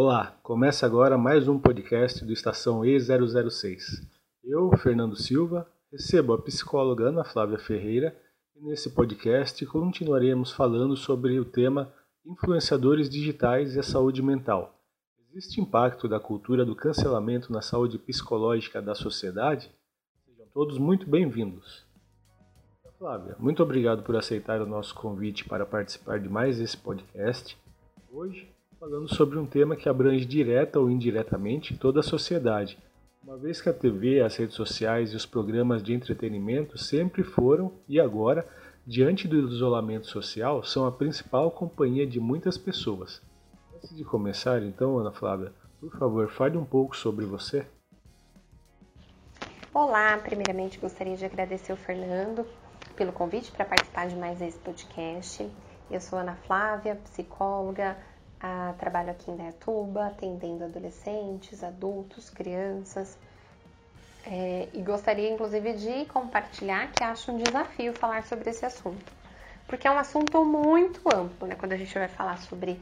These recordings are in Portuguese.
Olá, começa agora mais um podcast do Estação E006. Eu, Fernando Silva, recebo a psicóloga Ana Flávia Ferreira e nesse podcast continuaremos falando sobre o tema influenciadores digitais e a saúde mental. Existe impacto da cultura do cancelamento na saúde psicológica da sociedade? Sejam todos muito bem-vindos. Flávia, muito obrigado por aceitar o nosso convite para participar de mais esse podcast. Hoje falando sobre um tema que abrange direta ou indiretamente toda a sociedade, uma vez que a TV, as redes sociais e os programas de entretenimento sempre foram e agora, diante do isolamento social, são a principal companhia de muitas pessoas. Antes de começar, então, Ana Flávia, por favor, fale um pouco sobre você. Olá, primeiramente gostaria de agradecer o Fernando pelo convite para participar de mais esse podcast. Eu sou Ana Flávia, psicóloga, ah, trabalho aqui em Dayatuba, atendendo adolescentes, adultos, crianças. É, e gostaria, inclusive, de compartilhar que acho um desafio falar sobre esse assunto. Porque é um assunto muito amplo, né? Quando a gente vai falar sobre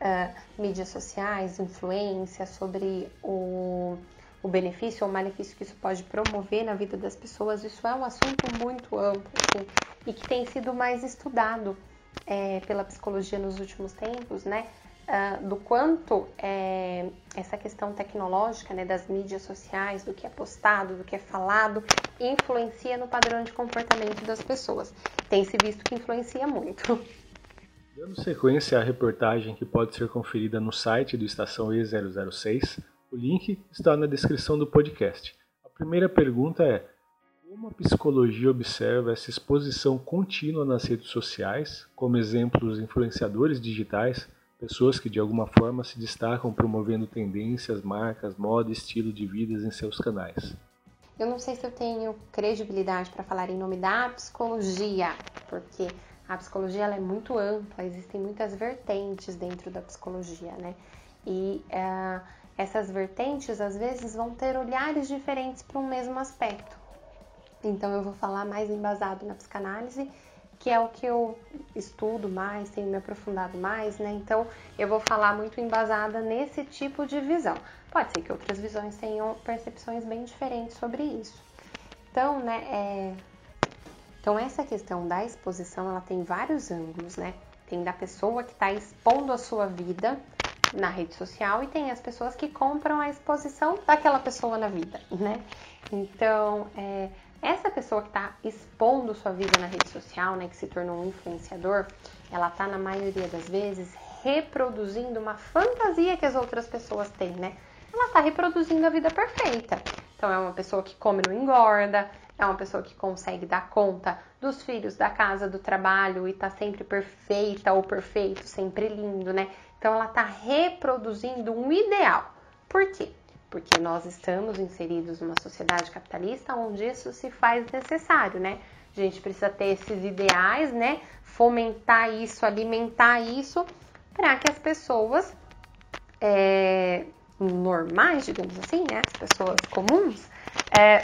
uh, mídias sociais, influência, sobre o, o benefício ou malefício que isso pode promover na vida das pessoas, isso é um assunto muito amplo assim, e que tem sido mais estudado é, pela psicologia nos últimos tempos, né? Uh, do quanto é, essa questão tecnológica, né, das mídias sociais, do que é postado, do que é falado, influencia no padrão de comportamento das pessoas. Tem se visto que influencia muito. Dando sequência à reportagem que pode ser conferida no site do Estação E006, o link está na descrição do podcast. A primeira pergunta é: como a psicologia observa essa exposição contínua nas redes sociais, como exemplos influenciadores digitais, pessoas que de alguma forma se destacam promovendo tendências, marcas, moda estilo de vidas em seus canais. Eu não sei se eu tenho credibilidade para falar em nome da psicologia, porque a psicologia é muito ampla, existem muitas vertentes dentro da psicologia, né? E uh, essas vertentes às vezes vão ter olhares diferentes para um mesmo aspecto. Então eu vou falar mais embasado na psicanálise que é o que eu estudo mais, tenho me aprofundado mais, né? Então eu vou falar muito embasada nesse tipo de visão. Pode ser que outras visões tenham percepções bem diferentes sobre isso. Então, né, é... então essa questão da exposição, ela tem vários ângulos, né? Tem da pessoa que está expondo a sua vida na rede social e tem as pessoas que compram a exposição daquela pessoa na vida, né? Então, é, essa pessoa que está expondo sua vida na rede social, né, que se tornou um influenciador, ela está na maioria das vezes reproduzindo uma fantasia que as outras pessoas têm, né? Ela está reproduzindo a vida perfeita. Então é uma pessoa que come não engorda, é uma pessoa que consegue dar conta dos filhos, da casa, do trabalho e tá sempre perfeita ou perfeito, sempre lindo, né? Então ela tá reproduzindo um ideal. Por quê? Porque nós estamos inseridos numa sociedade capitalista onde isso se faz necessário, né? A gente precisa ter esses ideais, né? Fomentar isso, alimentar isso, para que as pessoas é, normais, digamos assim, né? As pessoas comuns, é,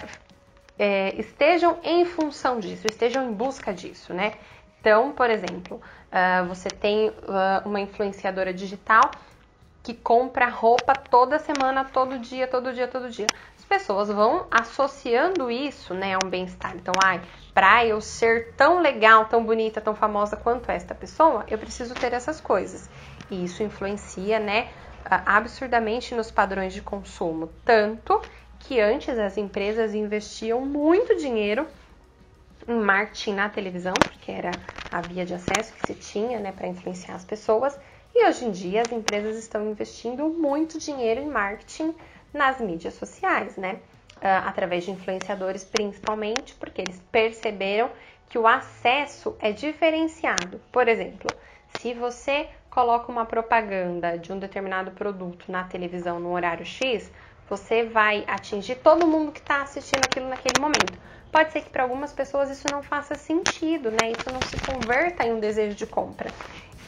é, estejam em função disso, estejam em busca disso, né? Então, por exemplo, uh, você tem uh, uma influenciadora digital que compra roupa toda semana, todo dia, todo dia, todo dia. As pessoas vão associando isso, né, a um bem-estar. Então, ai, para eu ser tão legal, tão bonita, tão famosa quanto esta pessoa, eu preciso ter essas coisas. E isso influencia, né, absurdamente nos padrões de consumo, tanto que antes as empresas investiam muito dinheiro em marketing na televisão, porque era a via de acesso que se tinha, né, para influenciar as pessoas e hoje em dia as empresas estão investindo muito dinheiro em marketing nas mídias sociais, né? Uh, através de influenciadores principalmente, porque eles perceberam que o acesso é diferenciado. Por exemplo, se você coloca uma propaganda de um determinado produto na televisão no horário X, você vai atingir todo mundo que está assistindo aquilo naquele momento. Pode ser que para algumas pessoas isso não faça sentido, né? Isso não se converta em um desejo de compra.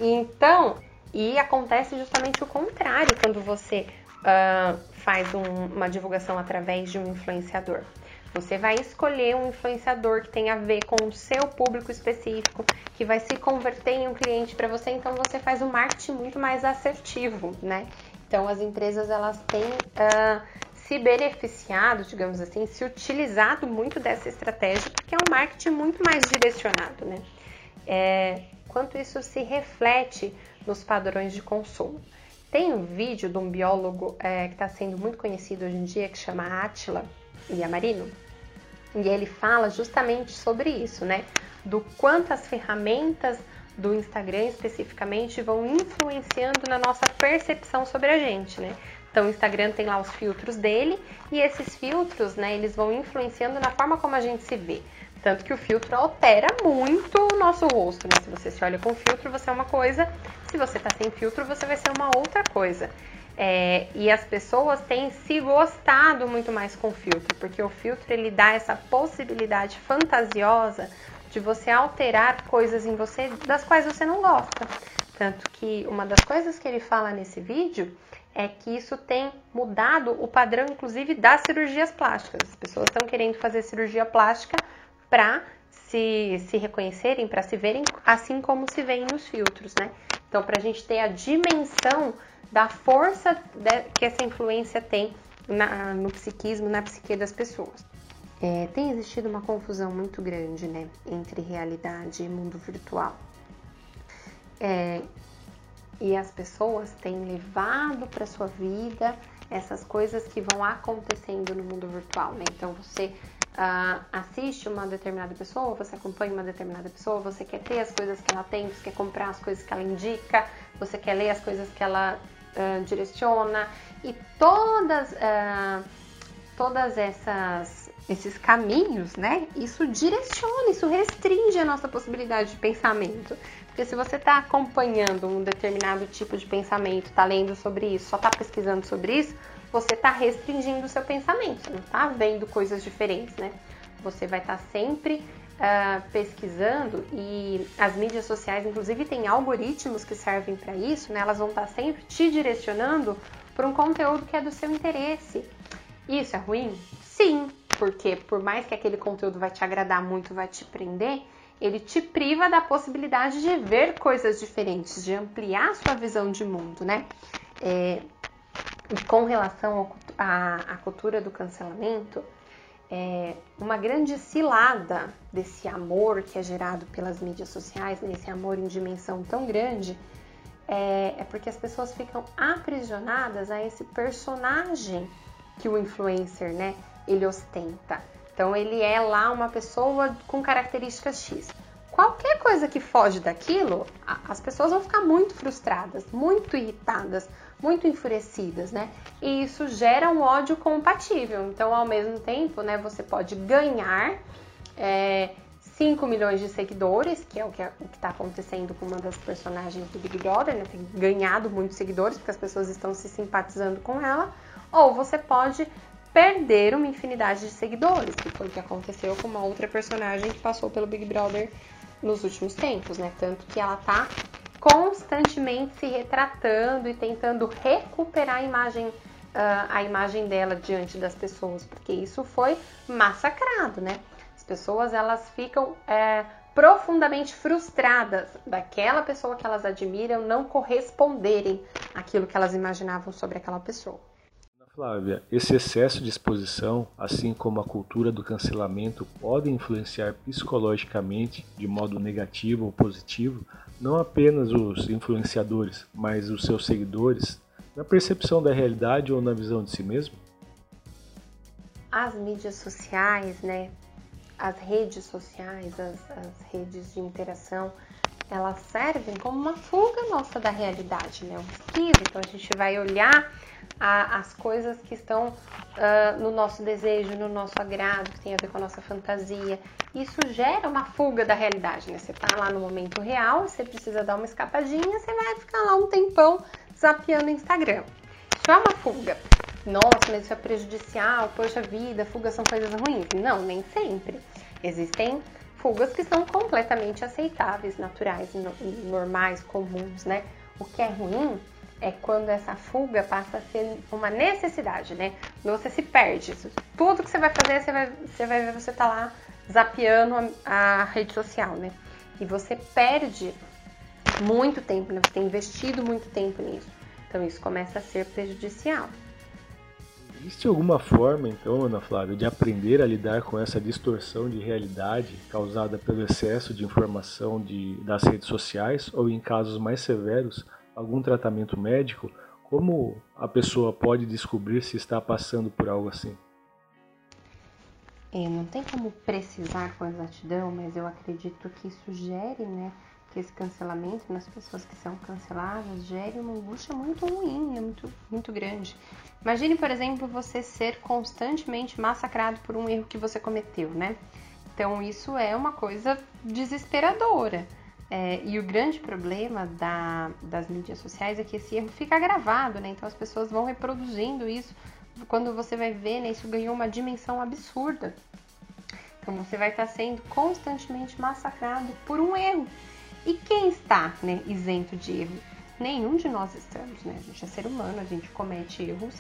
Então, e acontece justamente o contrário quando você uh, faz um, uma divulgação através de um influenciador. Você vai escolher um influenciador que tem a ver com o seu público específico, que vai se converter em um cliente para você, então você faz um marketing muito mais assertivo, né? Então, as empresas elas têm uh, se beneficiado, digamos assim, se utilizado muito dessa estratégia, porque é um marketing muito mais direcionado, né? É, quanto isso se reflete nos padrões de consumo. Tem um vídeo de um biólogo é, que está sendo muito conhecido hoje em dia, que chama Attila Yamarino, e ele fala justamente sobre isso, né? Do quanto as ferramentas do Instagram especificamente vão influenciando na nossa percepção sobre a gente, né? Então o Instagram tem lá os filtros dele e esses filtros, né, eles vão influenciando na forma como a gente se vê. Tanto que o filtro altera muito o nosso rosto, né? Se você se olha com filtro, você é uma coisa, se você tá sem filtro, você vai ser uma outra coisa. É, e as pessoas têm se gostado muito mais com filtro, porque o filtro ele dá essa possibilidade fantasiosa de você alterar coisas em você das quais você não gosta. Tanto que uma das coisas que ele fala nesse vídeo é que isso tem mudado o padrão, inclusive, das cirurgias plásticas. As pessoas estão querendo fazer cirurgia plástica para se, se reconhecerem, para se verem assim como se veem nos filtros, né? Então, para a gente ter a dimensão da força que essa influência tem na, no psiquismo, na psique das pessoas. É, tem existido uma confusão muito grande né, entre realidade e mundo virtual. É, e as pessoas têm levado para sua vida essas coisas que vão acontecendo no mundo virtual. Né? Então você uh, assiste uma determinada pessoa, você acompanha uma determinada pessoa, você quer ter as coisas que ela tem, você quer comprar as coisas que ela indica, você quer ler as coisas que ela uh, direciona e todas, uh, todas essas esses caminhos, né? Isso direciona, isso restringe a nossa possibilidade de pensamento. Porque se você está acompanhando um determinado tipo de pensamento, está lendo sobre isso, só está pesquisando sobre isso, você está restringindo o seu pensamento, não está vendo coisas diferentes, né? Você vai estar tá sempre uh, pesquisando e as mídias sociais, inclusive, têm algoritmos que servem para isso, né? Elas vão estar tá sempre te direcionando para um conteúdo que é do seu interesse. Isso é ruim? Sim, porque por mais que aquele conteúdo vai te agradar muito, vai te prender, ele te priva da possibilidade de ver coisas diferentes, de ampliar sua visão de mundo, né? É, e com relação à cultura do cancelamento, é, uma grande cilada desse amor que é gerado pelas mídias sociais, nesse amor em dimensão tão grande, é, é porque as pessoas ficam aprisionadas a esse personagem que o influencer, né, ele ostenta. Então ele é lá uma pessoa com características X. Qualquer coisa que foge daquilo, as pessoas vão ficar muito frustradas, muito irritadas, muito enfurecidas, né? E isso gera um ódio compatível. Então, ao mesmo tempo, né, você pode ganhar é, 5 milhões de seguidores, que é o que é, está acontecendo com uma das personagens do Big Brother, né? Tem ganhado muitos seguidores porque as pessoas estão se simpatizando com ela. Ou você pode perder uma infinidade de seguidores, que foi o que aconteceu com uma outra personagem que passou pelo Big Brother nos últimos tempos, né? Tanto que ela tá constantemente se retratando e tentando recuperar a imagem, uh, a imagem dela diante das pessoas, porque isso foi massacrado, né? As pessoas elas ficam é, profundamente frustradas daquela pessoa que elas admiram não corresponderem àquilo que elas imaginavam sobre aquela pessoa. Flávia, esse excesso de exposição, assim como a cultura do cancelamento, podem influenciar psicologicamente, de modo negativo ou positivo, não apenas os influenciadores, mas os seus seguidores, na percepção da realidade ou na visão de si mesmo? As mídias sociais, né, as redes sociais, as, as redes de interação, elas servem como uma fuga nossa da realidade, né? Um esquivo. Então a gente vai olhar a, as coisas que estão uh, no nosso desejo, no nosso agrado, que tem a ver com a nossa fantasia. Isso gera uma fuga da realidade, né? Você tá lá no momento real, você precisa dar uma escapadinha, você vai ficar lá um tempão zapeando o Instagram. Isso é uma fuga. Nossa, mas isso é prejudicial, poxa vida, fugas são coisas ruins. Não, nem sempre. Existem fugas que são completamente aceitáveis, naturais, normais, comuns, né? O que é ruim é quando essa fuga passa a ser uma necessidade, né? Você se perde. Tudo que você vai fazer, você vai, você vai ver você tá lá zapeando a, a rede social, né? E você perde muito tempo, né? Você tem investido muito tempo nisso. Então isso começa a ser prejudicial. Existe alguma forma, então, Ana Flávia, de aprender a lidar com essa distorção de realidade causada pelo excesso de informação de, das redes sociais ou, em casos mais severos, algum tratamento médico? Como a pessoa pode descobrir se está passando por algo assim? É, não tem como precisar com exatidão, mas eu acredito que isso gere, né, que esse cancelamento nas pessoas que são canceladas gere uma angústia muito ruim, né, muito, muito grande. Imagine, por exemplo, você ser constantemente massacrado por um erro que você cometeu, né? Então isso é uma coisa desesperadora. É, e o grande problema da, das mídias sociais é que esse erro fica gravado, né? Então as pessoas vão reproduzindo isso. Quando você vai ver, né, isso ganhou uma dimensão absurda. Então você vai estar sendo constantemente massacrado por um erro. E quem está né, isento de erro? Nenhum de nós estamos, né? A gente é ser humano, a gente comete erros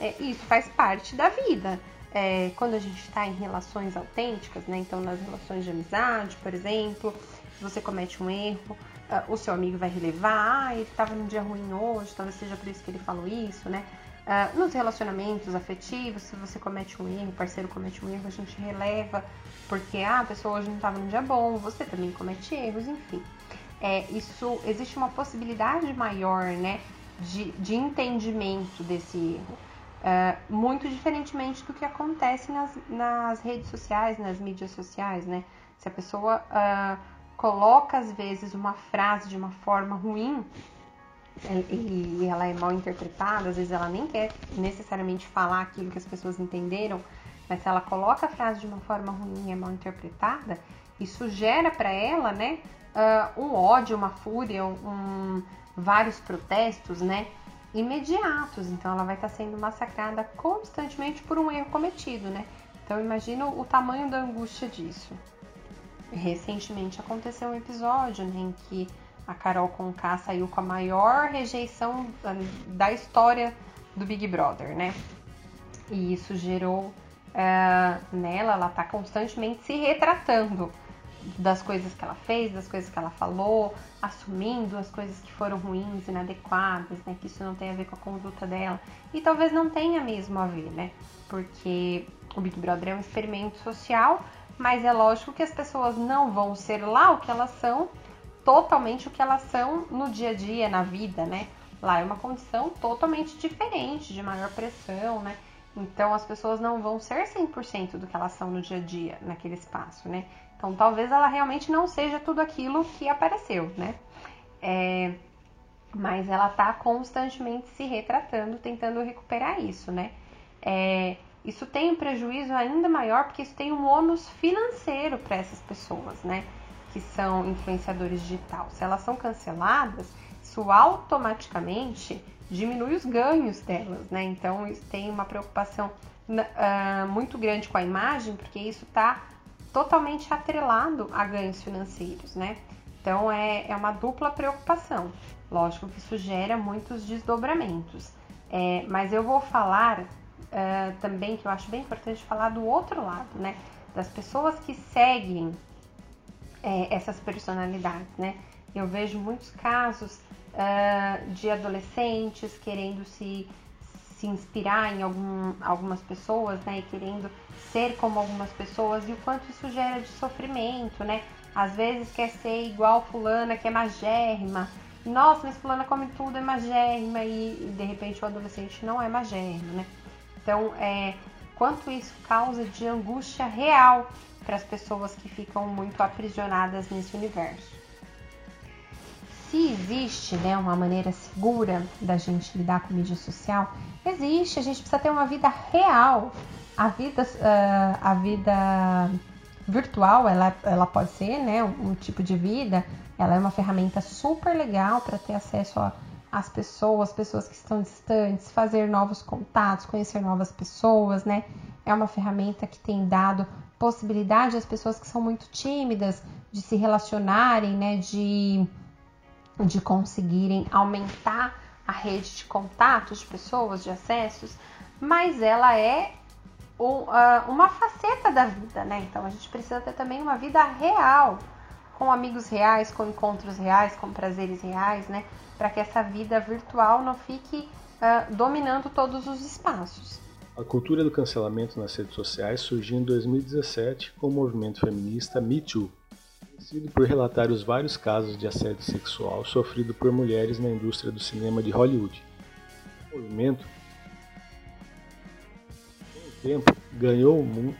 é, isso faz parte da vida. É, quando a gente está em relações autênticas, né? Então, nas relações de amizade, por exemplo, se você comete um erro, uh, o seu amigo vai relevar, ah, ele estava num dia ruim hoje, talvez seja por isso que ele falou isso, né? Uh, nos relacionamentos afetivos, se você comete um erro, o parceiro comete um erro, a gente releva, porque ah, a pessoa hoje não estava num dia bom, você também comete erros, enfim. É, isso existe uma possibilidade maior, né, de, de entendimento desse erro. É, muito diferentemente do que acontece nas, nas, redes sociais, nas mídias sociais, né? Se a pessoa uh, coloca às vezes uma frase de uma forma ruim e ela é mal interpretada, às vezes ela nem quer necessariamente falar aquilo que as pessoas entenderam, mas se ela coloca a frase de uma forma ruim e é mal interpretada, isso gera para ela, né, uh, um ódio, uma fúria, um, vários protestos, né? Imediatos, então ela vai estar sendo massacrada constantemente por um erro cometido, né? Então imagina o tamanho da angústia disso. Recentemente aconteceu um episódio né, em que a Carol Conká saiu com a maior rejeição da história do Big Brother, né? E isso gerou uh, nela, ela tá constantemente se retratando das coisas que ela fez, das coisas que ela falou, assumindo as coisas que foram ruins, inadequadas, né? Que isso não tem a ver com a conduta dela. E talvez não tenha mesmo a ver, né? Porque o Big Brother é um experimento social, mas é lógico que as pessoas não vão ser lá o que elas são, totalmente o que elas são no dia a dia, na vida, né? Lá é uma condição totalmente diferente, de maior pressão, né? Então as pessoas não vão ser 100% do que elas são no dia a dia, naquele espaço, né? Então, talvez ela realmente não seja tudo aquilo que apareceu, né? É, mas ela está constantemente se retratando, tentando recuperar isso, né? É, isso tem um prejuízo ainda maior porque isso tem um ônus financeiro para essas pessoas, né? Que são influenciadores digital. Se elas são canceladas, isso automaticamente diminui os ganhos delas, né? Então, isso tem uma preocupação uh, muito grande com a imagem, porque isso está totalmente atrelado a ganhos financeiros, né? Então é, é uma dupla preocupação. Lógico que isso gera muitos desdobramentos. É, mas eu vou falar uh, também, que eu acho bem importante falar do outro lado, né? Das pessoas que seguem é, essas personalidades, né? Eu vejo muitos casos uh, de adolescentes querendo se se inspirar em algum, algumas pessoas, né? E querendo ser como algumas pessoas e o quanto isso gera de sofrimento, né? Às vezes quer ser igual fulana que é magérrima. Nossa, mas fulana come tudo, é magérrima e, de repente o adolescente não é magérrimo, né? Então, é, quanto isso causa de angústia real para as pessoas que ficam muito aprisionadas nesse universo se existe né, uma maneira segura da gente lidar com mídia social, existe. A gente precisa ter uma vida real. A vida, uh, a vida virtual, ela, ela pode ser né, um, tipo de vida. Ela é uma ferramenta super legal para ter acesso às pessoas, pessoas que estão distantes, fazer novos contatos, conhecer novas pessoas, né? É uma ferramenta que tem dado possibilidade às pessoas que são muito tímidas de se relacionarem, né? De de conseguirem aumentar a rede de contatos de pessoas, de acessos, mas ela é uma faceta da vida, né? Então a gente precisa ter também uma vida real com amigos reais, com encontros reais, com prazeres reais, né? Para que essa vida virtual não fique uh, dominando todos os espaços. A cultura do cancelamento nas redes sociais surgiu em 2017 com o movimento feminista Me Too, conhecido por relatar os vários casos de assédio sexual sofrido por mulheres na indústria do cinema de Hollywood. O movimento, com o tempo, ganhou o mundo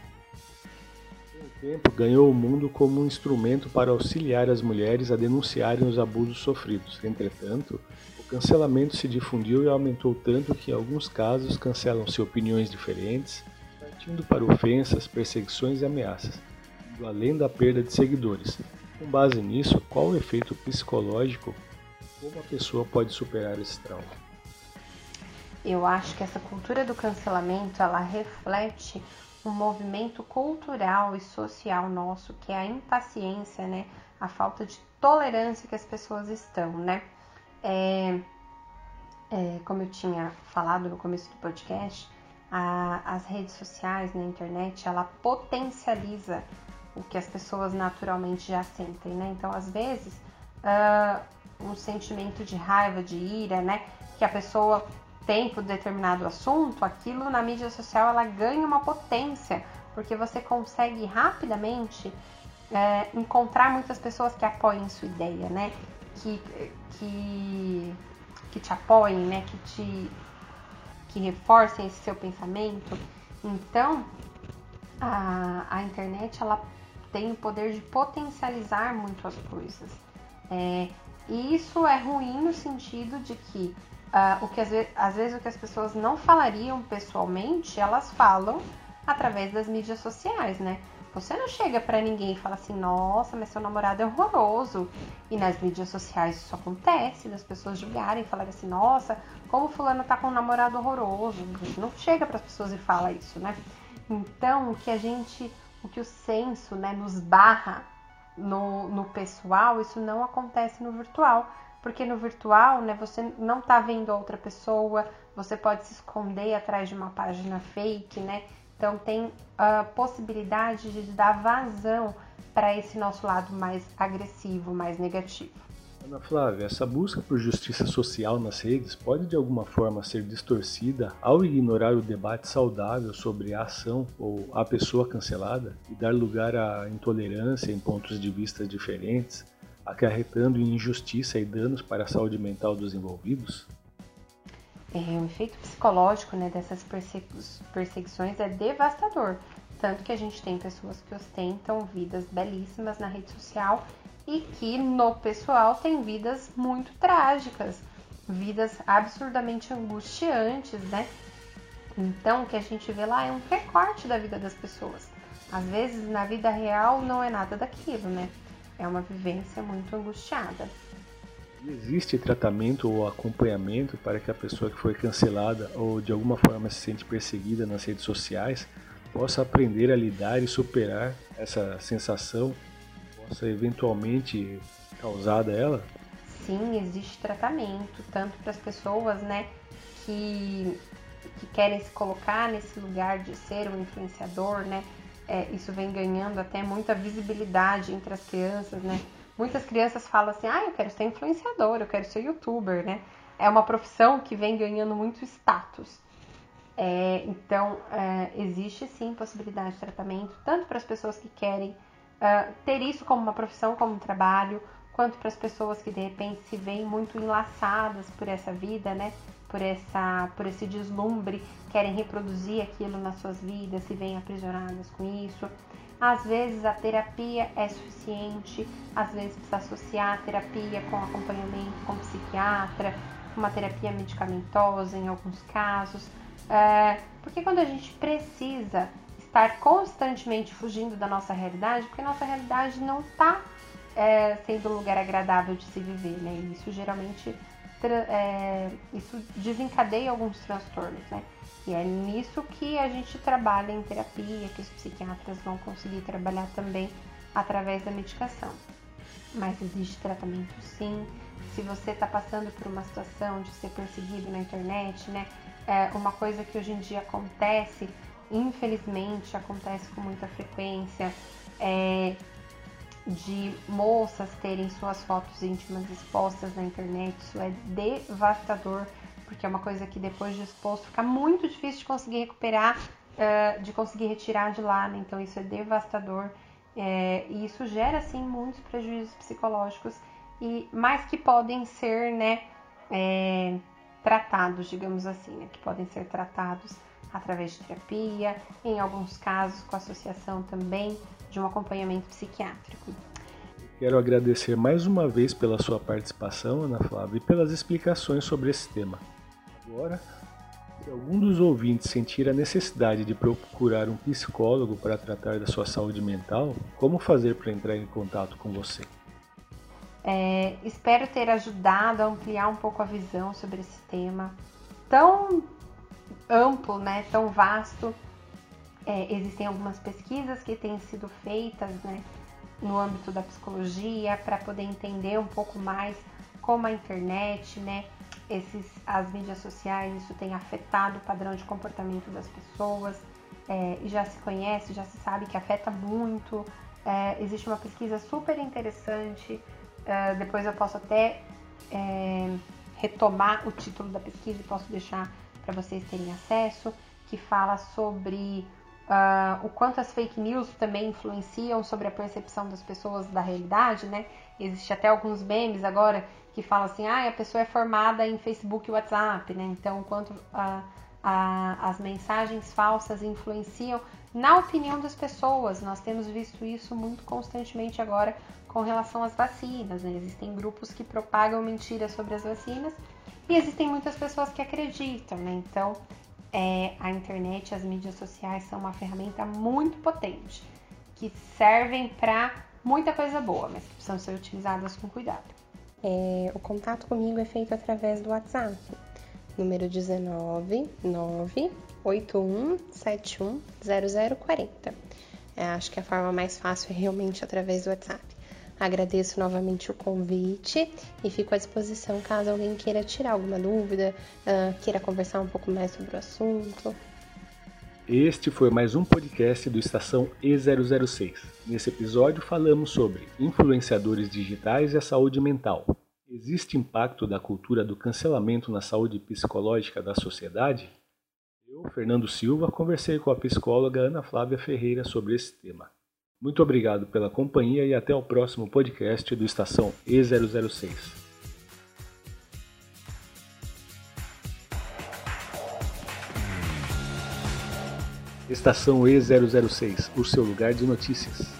tempo ganhou o mundo como um instrumento para auxiliar as mulheres a denunciarem os abusos sofridos. Entretanto, o cancelamento se difundiu e aumentou tanto que, em alguns casos, cancelam-se opiniões diferentes, partindo para ofensas, perseguições e ameaças, além da perda de seguidores. Com base nisso, qual o efeito psicológico? Como a pessoa pode superar esse trauma? Eu acho que essa cultura do cancelamento ela reflete um movimento cultural e social nosso, que é a impaciência, né? A falta de tolerância que as pessoas estão, né? É, é, como eu tinha falado no começo do podcast, a, as redes sociais, na internet, ela potencializa o que as pessoas naturalmente já sentem, né? Então, às vezes, uh, um sentimento de raiva, de ira, né? Que a pessoa tempo determinado assunto, aquilo na mídia social ela ganha uma potência, porque você consegue rapidamente é, encontrar muitas pessoas que apoiem sua ideia, né? Que, que, que te apoiem, né? Que te que reforcem esse seu pensamento. Então, a, a internet ela tem o poder de potencializar muito as coisas. É, e isso é ruim no sentido de que Uh, o que às vezes, às vezes o que as pessoas não falariam pessoalmente, elas falam através das mídias sociais, né? Você não chega para ninguém e fala assim, nossa, mas seu namorado é horroroso. E nas mídias sociais isso acontece, das pessoas julgarem falarem assim, nossa, como fulano tá com um namorado horroroso. Não chega para as pessoas e fala isso, né? Então, o que a gente, o que o senso, né, nos barra no, no pessoal, isso não acontece no virtual porque no virtual, né, você não está vendo outra pessoa, você pode se esconder atrás de uma página fake, né? Então tem a possibilidade de dar vazão para esse nosso lado mais agressivo, mais negativo. Ana Flávia, essa busca por justiça social nas redes pode de alguma forma ser distorcida ao ignorar o debate saudável sobre a ação ou a pessoa cancelada e dar lugar à intolerância em pontos de vista diferentes, acarretando em injustiça e danos para a saúde mental dos envolvidos? É, o efeito psicológico né, dessas perseguições é devastador. Tanto que a gente tem pessoas que ostentam vidas belíssimas na rede social e que no pessoal tem vidas muito trágicas, vidas absurdamente angustiantes, né? Então, o que a gente vê lá é um recorte da vida das pessoas. Às vezes, na vida real, não é nada daquilo, né? é uma vivência muito angustiada. Existe tratamento ou acompanhamento para que a pessoa que foi cancelada ou de alguma forma se sente perseguida nas redes sociais possa aprender a lidar e superar essa sensação possa eventualmente causada a ela? Sim, existe tratamento, tanto para as pessoas, né, que, que querem se colocar nesse lugar de ser um influenciador, né, é, isso vem ganhando até muita visibilidade entre as crianças, né? Muitas crianças falam assim, ah, eu quero ser influenciador, eu quero ser youtuber, né? É uma profissão que vem ganhando muito status. É, então, é, existe sim possibilidade de tratamento, tanto para as pessoas que querem uh, ter isso como uma profissão, como um trabalho, quanto para as pessoas que de repente se veem muito enlaçadas por essa vida, né? por, essa, por esse deslumbre, querem reproduzir aquilo nas suas vidas, se veem aprisionadas com isso. Às vezes a terapia é suficiente, às vezes precisa associar a terapia com acompanhamento com psiquiatra, uma terapia medicamentosa em alguns casos. É, porque quando a gente precisa estar constantemente fugindo da nossa realidade, porque nossa realidade não está é, sendo um lugar agradável de se viver, né? E isso geralmente é, isso desencadeia alguns transtornos, né? E é nisso que a gente trabalha em terapia, que os psiquiatras vão conseguir trabalhar também através da medicação. Mas existe tratamento sim. Se você está passando por uma situação de ser perseguido na internet, né? É uma coisa que hoje em dia acontece, infelizmente acontece com muita frequência, é de moças terem suas fotos íntimas expostas na internet. Isso é devastador, porque é uma coisa que depois de exposto fica muito difícil de conseguir recuperar, de conseguir retirar de lá. Né? Então isso é devastador é, e isso gera sim muitos prejuízos psicológicos e mais que podem ser, né, é, tratados, digamos assim, né, que podem ser tratados através de terapia, em alguns casos com associação também de um acompanhamento psiquiátrico. Quero agradecer mais uma vez pela sua participação, Ana Flávia, e pelas explicações sobre esse tema. Agora, se algum dos ouvintes sentir a necessidade de procurar um psicólogo para tratar da sua saúde mental, como fazer para entrar em contato com você? É, espero ter ajudado a ampliar um pouco a visão sobre esse tema tão amplo, né, tão vasto. É, existem algumas pesquisas que têm sido feitas né, no âmbito da psicologia para poder entender um pouco mais como a internet, né, esses, as mídias sociais, isso tem afetado o padrão de comportamento das pessoas. É, já se conhece, já se sabe que afeta muito. É, existe uma pesquisa super interessante Uh, depois eu posso até é, retomar o título da pesquisa e posso deixar para vocês terem acesso, que fala sobre uh, o quanto as fake news também influenciam sobre a percepção das pessoas da realidade, né? Existe até alguns memes agora que falam assim, ah, a pessoa é formada em Facebook e WhatsApp, né? Então, quanto uh, as mensagens falsas influenciam na opinião das pessoas. Nós temos visto isso muito constantemente agora com relação às vacinas. Né? Existem grupos que propagam mentiras sobre as vacinas e existem muitas pessoas que acreditam. Né? Então, é, a internet, as mídias sociais são uma ferramenta muito potente que servem para muita coisa boa, mas que precisam ser utilizadas com cuidado. É, o contato comigo é feito através do WhatsApp, número 19 981710040. É, acho que a forma mais fácil é realmente através do WhatsApp. Agradeço novamente o convite e fico à disposição caso alguém queira tirar alguma dúvida, uh, queira conversar um pouco mais sobre o assunto. Este foi mais um podcast do Estação E006. Nesse episódio falamos sobre influenciadores digitais e a saúde mental. Existe impacto da cultura do cancelamento na saúde psicológica da sociedade? Eu, Fernando Silva, conversei com a psicóloga Ana Flávia Ferreira sobre esse tema. Muito obrigado pela companhia e até o próximo podcast do Estação E006. Estação E006, o seu lugar de notícias.